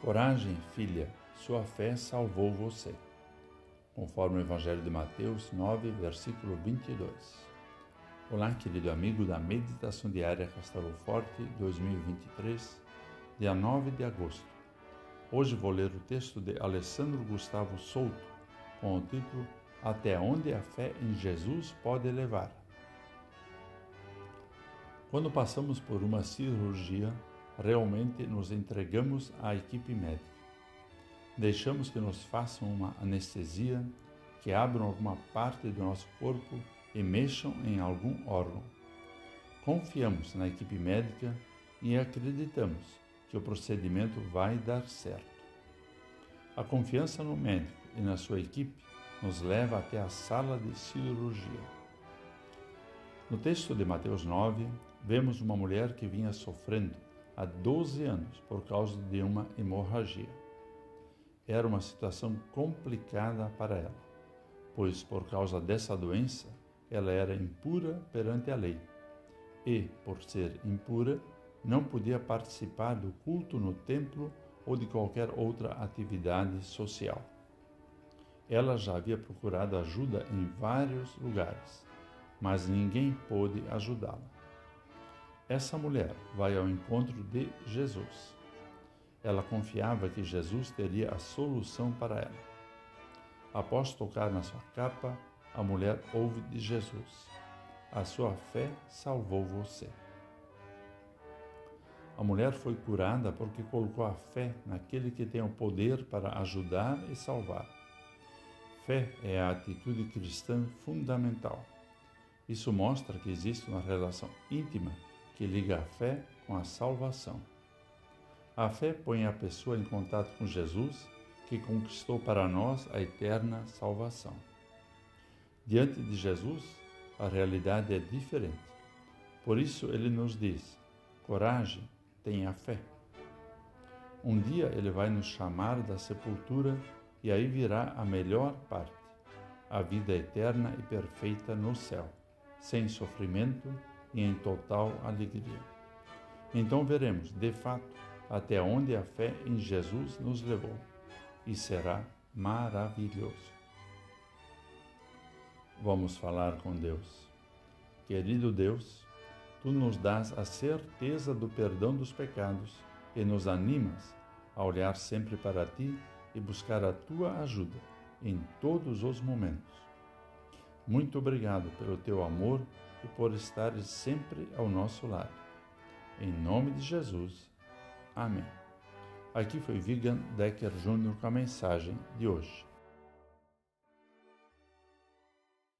Coragem, filha, sua fé salvou você. Conforme o Evangelho de Mateus 9, versículo 22. Olá, querido amigo da Meditação Diária Castelo Forte 2023, dia 9 de agosto. Hoje vou ler o texto de Alessandro Gustavo Souto, com o título Até onde a fé em Jesus pode levar. Quando passamos por uma cirurgia, realmente nos entregamos à equipe médica. Deixamos que nos façam uma anestesia, que abram alguma parte do nosso corpo e mexam em algum órgão. Confiamos na equipe médica e acreditamos que o procedimento vai dar certo. A confiança no médico e na sua equipe nos leva até a sala de cirurgia. No texto de Mateus 9, vemos uma mulher que vinha sofrendo há 12 anos por causa de uma hemorragia. Era uma situação complicada para ela, pois por causa dessa doença ela era impura perante a lei e, por ser impura, não podia participar do culto no templo ou de qualquer outra atividade social. Ela já havia procurado ajuda em vários lugares, mas ninguém pôde ajudá-la. Essa mulher vai ao encontro de Jesus. Ela confiava que Jesus teria a solução para ela. Após tocar na sua capa, a mulher ouve de Jesus: A sua fé salvou você. A mulher foi curada porque colocou a fé naquele que tem o poder para ajudar e salvar. Fé é a atitude cristã fundamental. Isso mostra que existe uma relação íntima que liga a fé com a salvação. A fé põe a pessoa em contato com Jesus, que conquistou para nós a eterna salvação. Diante de Jesus, a realidade é diferente. Por isso ele nos diz: coragem, tenha fé. Um dia ele vai nos chamar da sepultura e aí virá a melhor parte, a vida eterna e perfeita no céu, sem sofrimento e em total alegria. Então veremos, de fato, até onde a fé em Jesus nos levou, e será maravilhoso. Vamos falar com Deus. Querido Deus, tu nos dás a certeza do perdão dos pecados e nos animas a olhar sempre para ti e buscar a tua ajuda em todos os momentos. Muito obrigado pelo teu amor e por estares sempre ao nosso lado. Em nome de Jesus. Amém. Aqui foi Vigan Decker Jr. com a mensagem de hoje.